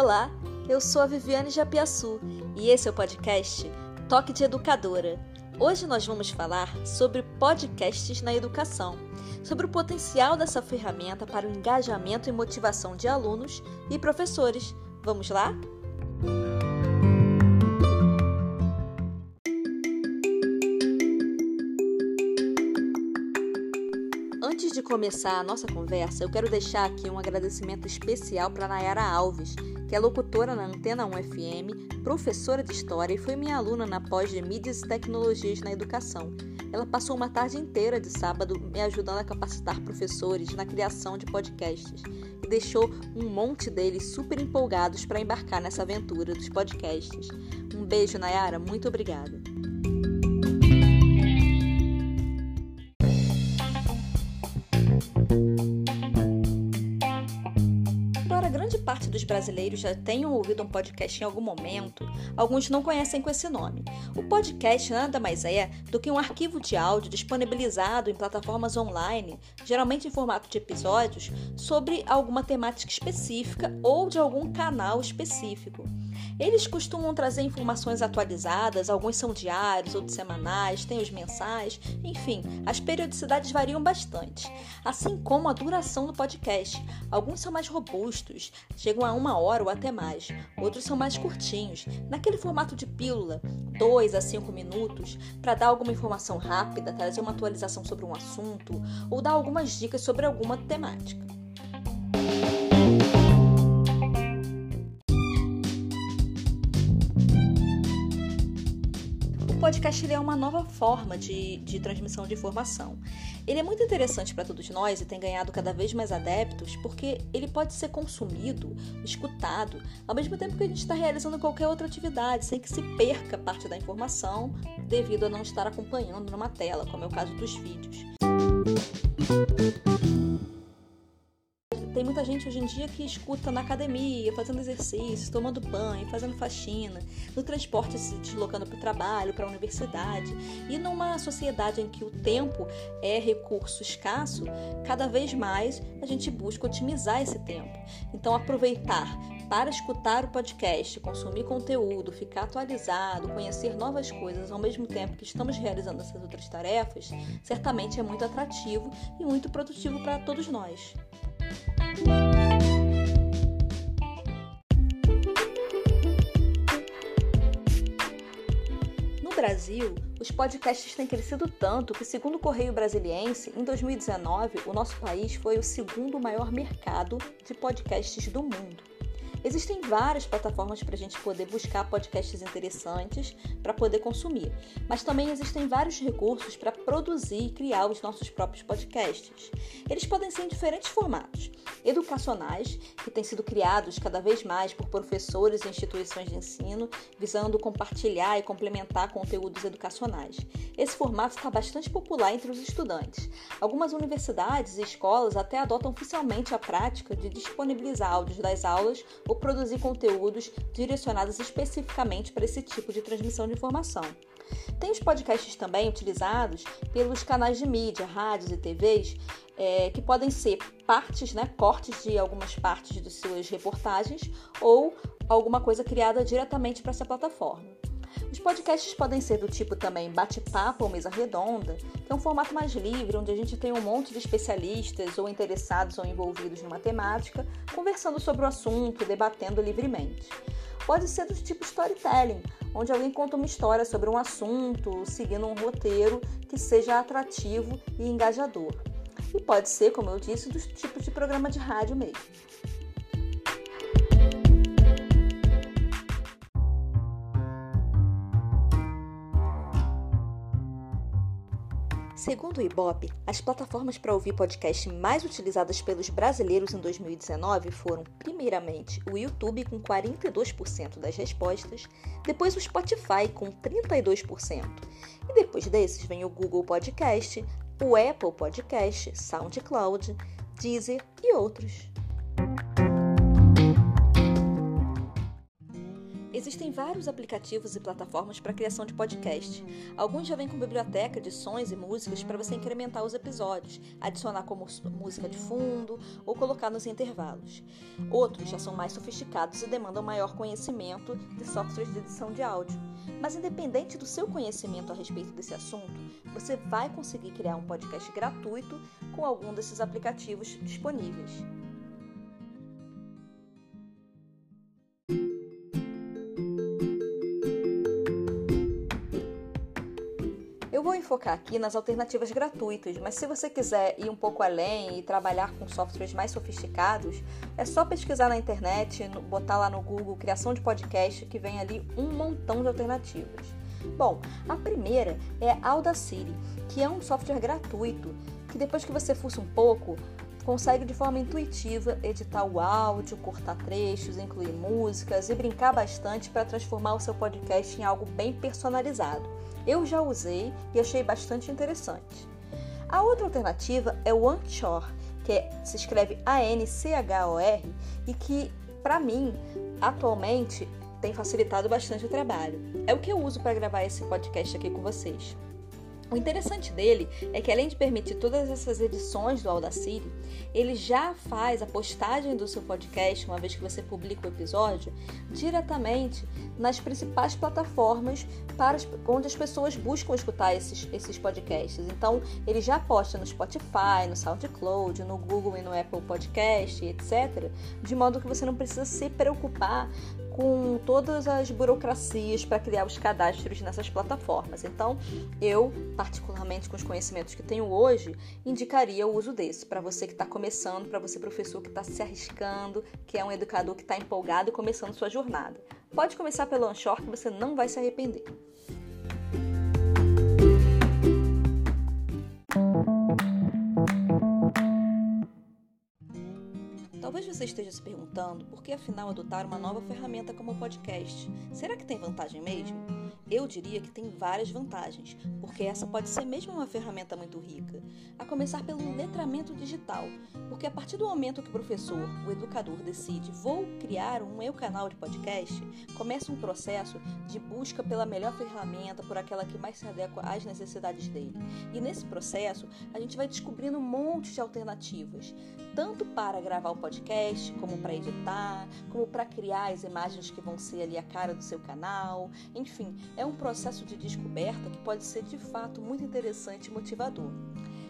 Olá, eu sou a Viviane Japiaçu e esse é o podcast Toque de Educadora. Hoje nós vamos falar sobre podcasts na educação, sobre o potencial dessa ferramenta para o engajamento e motivação de alunos e professores. Vamos lá? Começar a nossa conversa, eu quero deixar aqui um agradecimento especial para Nayara Alves, que é locutora na Antena 1 FM, professora de História e foi minha aluna na pós de Mídias e Tecnologias na Educação. Ela passou uma tarde inteira de sábado me ajudando a capacitar professores na criação de podcasts e deixou um monte deles super empolgados para embarcar nessa aventura dos podcasts. Um beijo, Nayara, muito obrigada. Dos brasileiros já tenham ouvido um podcast em algum momento, alguns não conhecem com esse nome. O podcast nada mais é do que um arquivo de áudio disponibilizado em plataformas online, geralmente em formato de episódios, sobre alguma temática específica ou de algum canal específico. Eles costumam trazer informações atualizadas, alguns são diários, outros semanais, tem os mensais, enfim, as periodicidades variam bastante, assim como a duração do podcast. Alguns são mais robustos, chegam a uma hora ou até mais, outros são mais curtinhos, naquele formato de pílula, 2 a 5 minutos, para dar alguma informação rápida, trazer uma atualização sobre um assunto ou dar algumas dicas sobre alguma temática. podcast é uma nova forma de, de transmissão de informação. Ele é muito interessante para todos nós e tem ganhado cada vez mais adeptos porque ele pode ser consumido, escutado, ao mesmo tempo que a gente está realizando qualquer outra atividade, sem que se perca parte da informação devido a não estar acompanhando numa tela, como é o caso dos vídeos. Tem muita gente hoje em dia que escuta na academia, fazendo exercício, tomando banho, fazendo faxina, no transporte se deslocando para o trabalho, para a universidade. E numa sociedade em que o tempo é recurso escasso, cada vez mais a gente busca otimizar esse tempo. Então, aproveitar para escutar o podcast, consumir conteúdo, ficar atualizado, conhecer novas coisas ao mesmo tempo que estamos realizando essas outras tarefas, certamente é muito atrativo e muito produtivo para todos nós. No Brasil, os podcasts têm crescido tanto que, segundo o Correio Brasiliense, em 2019, o nosso país foi o segundo maior mercado de podcasts do mundo. Existem várias plataformas para a gente poder buscar podcasts interessantes para poder consumir, mas também existem vários recursos para produzir e criar os nossos próprios podcasts. Eles podem ser em diferentes formatos: educacionais, que têm sido criados cada vez mais por professores e instituições de ensino, visando compartilhar e complementar conteúdos educacionais. Esse formato está bastante popular entre os estudantes. Algumas universidades e escolas até adotam oficialmente a prática de disponibilizar áudios das aulas ou produzir conteúdos direcionados especificamente para esse tipo de transmissão de informação. Tem os podcasts também utilizados pelos canais de mídia, rádios e TVs, é, que podem ser partes, né, cortes de algumas partes de suas reportagens ou alguma coisa criada diretamente para essa plataforma. Os podcasts podem ser do tipo também bate-papo ou mesa redonda, que é um formato mais livre, onde a gente tem um monte de especialistas ou interessados ou envolvidos numa temática, conversando sobre o assunto, debatendo livremente. Pode ser do tipo storytelling, onde alguém conta uma história sobre um assunto, seguindo um roteiro que seja atrativo e engajador. E pode ser, como eu disse, dos tipos de programa de rádio mesmo. Segundo o Ibope, as plataformas para ouvir podcast mais utilizadas pelos brasileiros em 2019 foram, primeiramente, o YouTube com 42% das respostas, depois o Spotify com 32%, e depois desses vem o Google Podcast, o Apple Podcast, SoundCloud, Deezer e outros. Existem vários aplicativos e plataformas para criação de podcast. Alguns já vêm com biblioteca de sons e músicas para você incrementar os episódios, adicionar como música de fundo ou colocar nos intervalos. Outros já são mais sofisticados e demandam maior conhecimento de softwares de edição de áudio. Mas independente do seu conhecimento a respeito desse assunto, você vai conseguir criar um podcast gratuito com algum desses aplicativos disponíveis. Enfocar aqui nas alternativas gratuitas, mas se você quiser ir um pouco além e trabalhar com softwares mais sofisticados, é só pesquisar na internet, botar lá no Google criação de podcast, que vem ali um montão de alternativas. Bom, a primeira é Audacity, que é um software gratuito, que depois que você fuça um pouco, consegue de forma intuitiva editar o áudio, cortar trechos, incluir músicas e brincar bastante para transformar o seu podcast em algo bem personalizado. Eu já usei e achei bastante interessante. A outra alternativa é o Anchor, que se escreve A-N-C-H-O-R e que, para mim, atualmente tem facilitado bastante o trabalho. É o que eu uso para gravar esse podcast aqui com vocês. O interessante dele é que além de permitir todas essas edições do Audacity, ele já faz a postagem do seu podcast, uma vez que você publica o episódio, diretamente nas principais plataformas para onde as pessoas buscam escutar esses, esses podcasts. Então, ele já posta no Spotify, no SoundCloud, no Google e no Apple Podcast, etc., de modo que você não precisa se preocupar com todas as burocracias para criar os cadastros nessas plataformas. Então, eu, particularmente com os conhecimentos que tenho hoje, indicaria o uso desse para você que está começando, para você professor que está se arriscando, que é um educador que está empolgado e começando sua jornada. Pode começar pelo Anchor que você não vai se arrepender. Você esteja se perguntando por que afinal adotar uma nova ferramenta como o podcast. Será que tem vantagem mesmo? Eu diria que tem várias vantagens, porque essa pode ser mesmo uma ferramenta muito rica. A começar pelo letramento digital, porque a partir do momento que o professor, o educador, decide vou criar um meu canal de podcast, começa um processo de busca pela melhor ferramenta, por aquela que mais se adequa às necessidades dele. E nesse processo, a gente vai descobrindo um monte de alternativas, tanto para gravar o podcast, como para editar, como para criar as imagens que vão ser ali a cara do seu canal. Enfim, é um processo de descoberta que pode ser de fato muito interessante e motivador.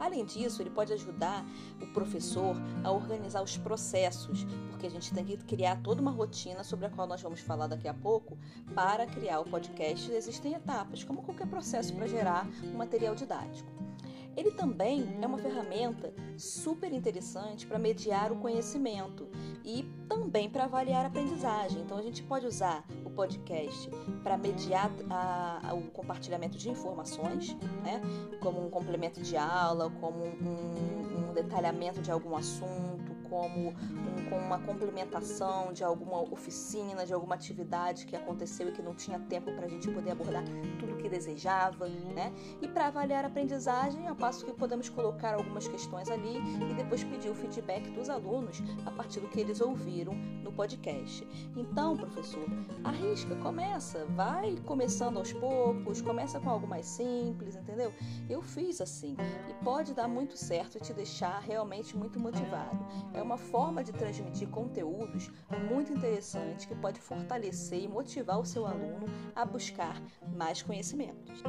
Além disso, ele pode ajudar o professor a organizar os processos, porque a gente tem que criar toda uma rotina sobre a qual nós vamos falar daqui a pouco. Para criar o podcast, existem etapas, como qualquer processo para gerar um material didático. Ele também é uma ferramenta super interessante para mediar o conhecimento e também para avaliar a aprendizagem. Então a gente pode usar o podcast para mediar a, a, o compartilhamento de informações, né? como um complemento de aula, como um, um detalhamento de algum assunto, como um, uma complementação de alguma oficina, de alguma atividade que aconteceu e que não tinha tempo para a gente poder abordar tudo o que desejava, né? E para avaliar a aprendizagem, a passo que podemos colocar algumas questões ali e depois pedir o feedback dos alunos a partir do que eles ouviram no podcast. Então, professor, arrisca, começa, vai começando aos poucos, começa com algo mais simples, entendeu? Eu fiz assim e pode dar muito certo e te deixar realmente muito motivado. É é uma forma de transmitir conteúdos muito interessante que pode fortalecer e motivar o seu aluno a buscar mais conhecimentos.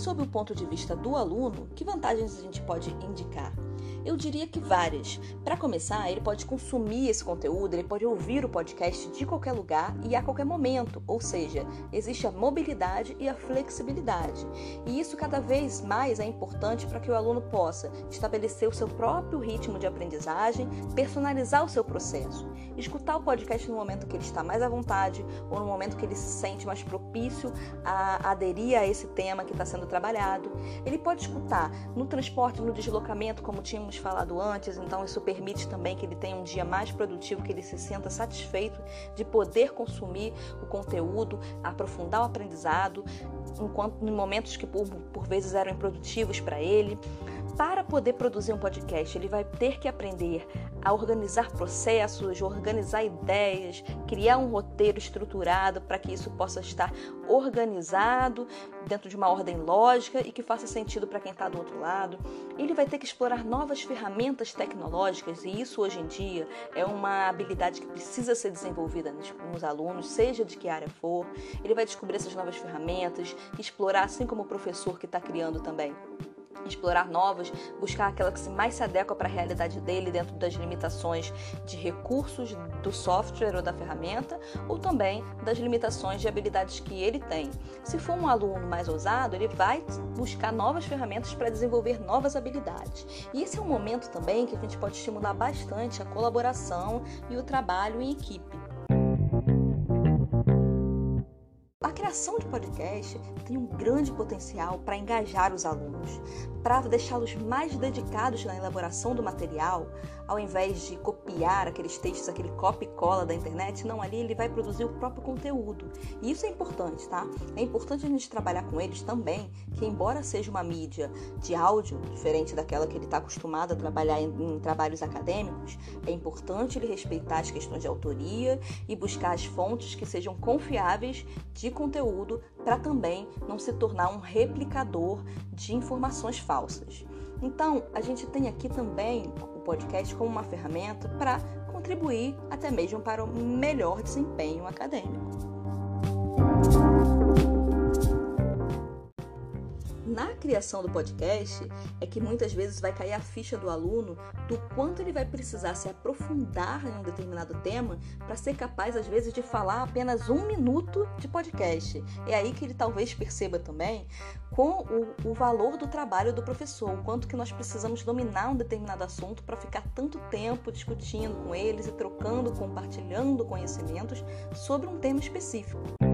Sob o ponto de vista do aluno, que vantagens a gente pode indicar? Eu diria que várias. Para começar, ele pode consumir esse conteúdo, ele pode ouvir o podcast de qualquer lugar e a qualquer momento, ou seja, existe a mobilidade e a flexibilidade. E isso cada vez mais é importante para que o aluno possa estabelecer o seu próprio ritmo de aprendizagem, personalizar o seu processo, escutar o podcast no momento que ele está mais à vontade ou no momento que ele se sente mais propício a aderir a esse tema que está sendo trabalhado. Ele pode escutar no transporte, no deslocamento, como tínhamos falado antes, então isso permite também que ele tenha um dia mais produtivo, que ele se sinta satisfeito de poder consumir o conteúdo, aprofundar o aprendizado, enquanto em momentos que por, por vezes eram improdutivos para ele. Para poder produzir um podcast, ele vai ter que aprender a organizar processos, organizar ideias, criar um roteiro estruturado para que isso possa estar organizado dentro de uma ordem lógica e que faça sentido para quem está do outro lado. Ele vai ter que explorar novas ferramentas tecnológicas e isso hoje em dia é uma habilidade que precisa ser desenvolvida nos, nos alunos, seja de que área for. Ele vai descobrir essas novas ferramentas, explorar assim como o professor que está criando também explorar novas, buscar aquela que mais se adequa para a realidade dele dentro das limitações de recursos do software ou da ferramenta, ou também das limitações de habilidades que ele tem. Se for um aluno mais ousado, ele vai buscar novas ferramentas para desenvolver novas habilidades. E esse é um momento também que a gente pode estimular bastante a colaboração e o trabalho em equipe. Criação de podcast tem um grande potencial para engajar os alunos, para deixá-los mais dedicados na elaboração do material, ao invés de copiar aqueles textos, aquele copy cola da internet, não, ali ele vai produzir o próprio conteúdo. E isso é importante, tá? É importante a gente trabalhar com eles também, que embora seja uma mídia de áudio, diferente daquela que ele está acostumado a trabalhar em, em trabalhos acadêmicos, é importante ele respeitar as questões de autoria e buscar as fontes que sejam confiáveis de conteúdo para também não se tornar um replicador de informações falsas. Então, a gente tem aqui também o podcast como uma ferramenta para contribuir até mesmo para o melhor desempenho acadêmico. Na criação do podcast é que muitas vezes vai cair a ficha do aluno do quanto ele vai precisar se aprofundar em um determinado tema para ser capaz, às vezes, de falar apenas um minuto de podcast. É aí que ele talvez perceba também com o, o valor do trabalho do professor, o quanto que nós precisamos dominar um determinado assunto para ficar tanto tempo discutindo com eles e trocando, compartilhando conhecimentos sobre um tema específico.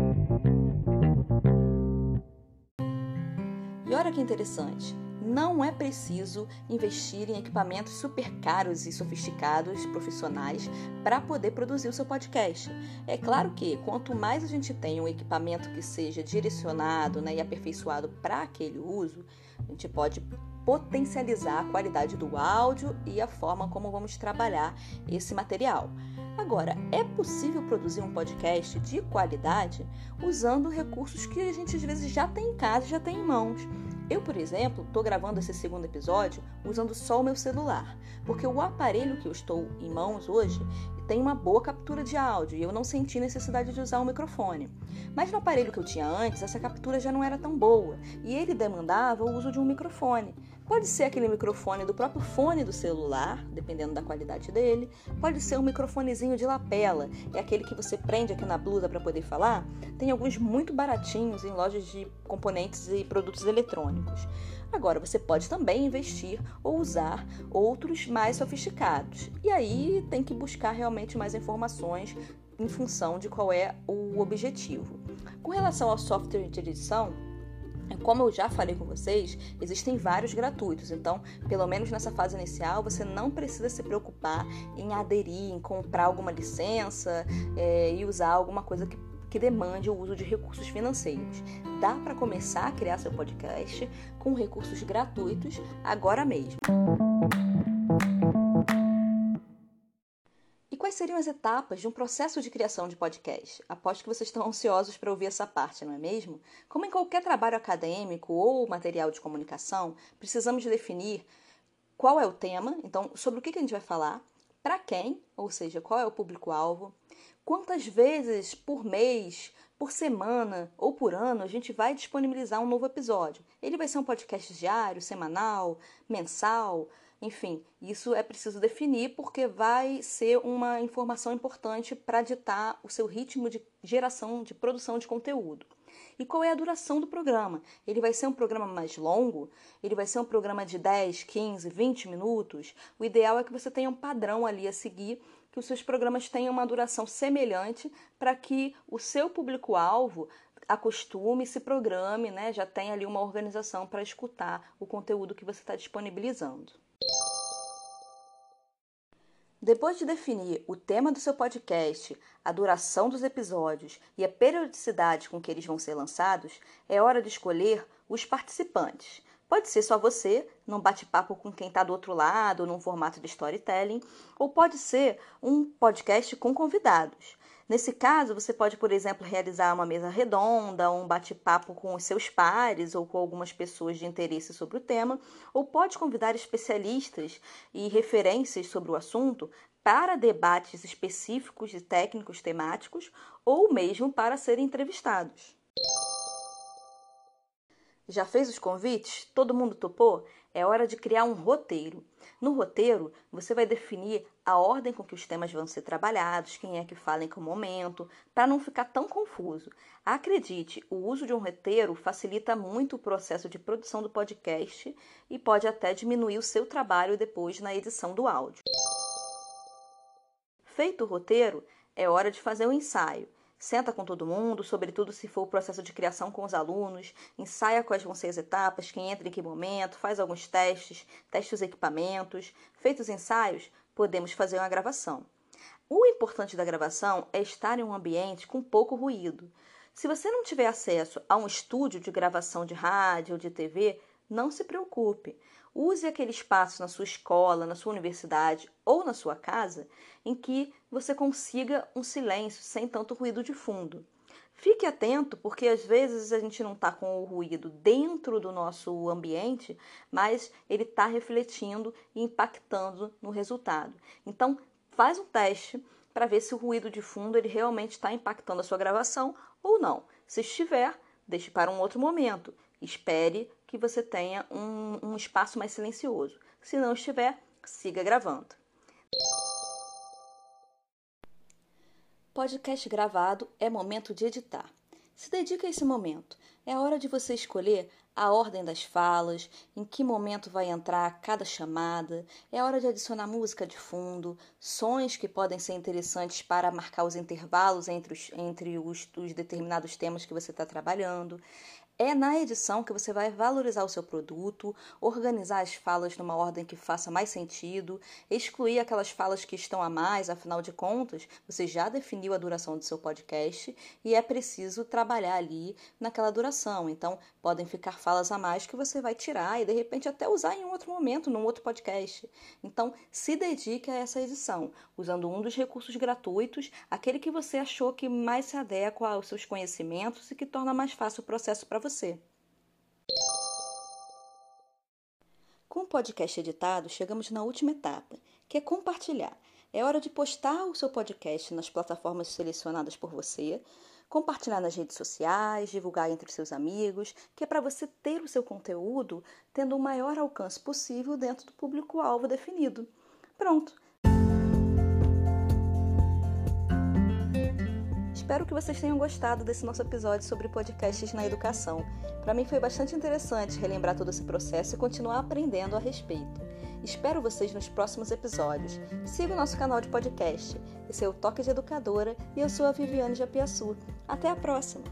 Olha que interessante. Não é preciso investir em equipamentos super caros e sofisticados profissionais para poder produzir o seu podcast. É claro que quanto mais a gente tem um equipamento que seja direcionado né, e aperfeiçoado para aquele uso, a gente pode potencializar a qualidade do áudio e a forma como vamos trabalhar esse material. Agora, é possível produzir um podcast de qualidade usando recursos que a gente às vezes já tem em casa, já tem em mãos. Eu, por exemplo, estou gravando esse segundo episódio usando só o meu celular, porque o aparelho que eu estou em mãos hoje tem uma boa captura de áudio e eu não senti necessidade de usar um microfone. Mas no aparelho que eu tinha antes, essa captura já não era tão boa e ele demandava o uso de um microfone. Pode ser aquele microfone do próprio fone do celular, dependendo da qualidade dele. Pode ser um microfonezinho de lapela, é aquele que você prende aqui na blusa para poder falar. Tem alguns muito baratinhos em lojas de componentes e produtos eletrônicos. Agora, você pode também investir ou usar outros mais sofisticados. E aí tem que buscar realmente mais informações em função de qual é o objetivo. Com relação ao software de edição, como eu já falei com vocês, existem vários gratuitos, então, pelo menos nessa fase inicial, você não precisa se preocupar em aderir, em comprar alguma licença é, e usar alguma coisa que, que demande o uso de recursos financeiros. Dá para começar a criar seu podcast com recursos gratuitos agora mesmo. Quais seriam as etapas de um processo de criação de podcast? Aposto que vocês estão ansiosos para ouvir essa parte, não é mesmo? Como em qualquer trabalho acadêmico ou material de comunicação, precisamos definir qual é o tema, então sobre o que a gente vai falar, para quem, ou seja, qual é o público-alvo, quantas vezes por mês, por semana ou por ano a gente vai disponibilizar um novo episódio. Ele vai ser um podcast diário, semanal, mensal, enfim, isso é preciso definir porque vai ser uma informação importante para ditar o seu ritmo de geração, de produção de conteúdo. E qual é a duração do programa? Ele vai ser um programa mais longo? Ele vai ser um programa de 10, 15, 20 minutos? O ideal é que você tenha um padrão ali a seguir, que os seus programas tenham uma duração semelhante para que o seu público-alvo acostume, se programe, né? Já tem ali uma organização para escutar o conteúdo que você está disponibilizando. Depois de definir o tema do seu podcast, a duração dos episódios e a periodicidade com que eles vão ser lançados, é hora de escolher os participantes. Pode ser só você, num bate-papo com quem está do outro lado, num formato de storytelling, ou pode ser um podcast com convidados. Nesse caso, você pode, por exemplo, realizar uma mesa redonda, um bate-papo com os seus pares ou com algumas pessoas de interesse sobre o tema, ou pode convidar especialistas e referências sobre o assunto para debates específicos e técnicos temáticos ou mesmo para serem entrevistados. Já fez os convites? Todo mundo topou? É hora de criar um roteiro. No roteiro, você vai definir a ordem com que os temas vão ser trabalhados, quem é que fala em que momento, para não ficar tão confuso. Acredite, o uso de um roteiro facilita muito o processo de produção do podcast e pode até diminuir o seu trabalho depois na edição do áudio. Feito o roteiro, é hora de fazer o um ensaio. Senta com todo mundo, sobretudo se for o processo de criação com os alunos, ensaia quais vão ser as etapas, quem entra em que momento, faz alguns testes, testa os equipamentos. Feitos os ensaios, podemos fazer uma gravação. O importante da gravação é estar em um ambiente com pouco ruído. Se você não tiver acesso a um estúdio de gravação de rádio ou de TV, não se preocupe. Use aquele espaço na sua escola, na sua universidade ou na sua casa em que você consiga um silêncio sem tanto ruído de fundo. Fique atento, porque às vezes a gente não está com o ruído dentro do nosso ambiente, mas ele está refletindo e impactando no resultado. Então, faz um teste para ver se o ruído de fundo ele realmente está impactando a sua gravação ou não. Se estiver, deixe para um outro momento. Espere que você tenha um, um espaço mais silencioso. Se não estiver, siga gravando. Podcast gravado é momento de editar. Se dedique a esse momento. É hora de você escolher a ordem das falas, em que momento vai entrar cada chamada. É hora de adicionar música de fundo, sons que podem ser interessantes para marcar os intervalos entre os, entre os, os determinados temas que você está trabalhando. É na edição que você vai valorizar o seu produto, organizar as falas numa ordem que faça mais sentido, excluir aquelas falas que estão a mais, afinal de contas, você já definiu a duração do seu podcast e é preciso trabalhar ali naquela duração. Então, podem ficar falas a mais que você vai tirar e de repente até usar em um outro momento, num outro podcast. Então, se dedique a essa edição, usando um dos recursos gratuitos, aquele que você achou que mais se adequa aos seus conhecimentos e que torna mais fácil o processo para você. Com o podcast editado, chegamos na última etapa, que é compartilhar. É hora de postar o seu podcast nas plataformas selecionadas por você, compartilhar nas redes sociais, divulgar entre seus amigos, que é para você ter o seu conteúdo tendo o maior alcance possível dentro do público-alvo definido. Pronto! Espero que vocês tenham gostado desse nosso episódio sobre podcasts na educação. Para mim foi bastante interessante relembrar todo esse processo e continuar aprendendo a respeito. Espero vocês nos próximos episódios. Siga o nosso canal de podcast. Esse é o Toque de Educadora e eu sou a Viviane Japiaçu. Até a próxima!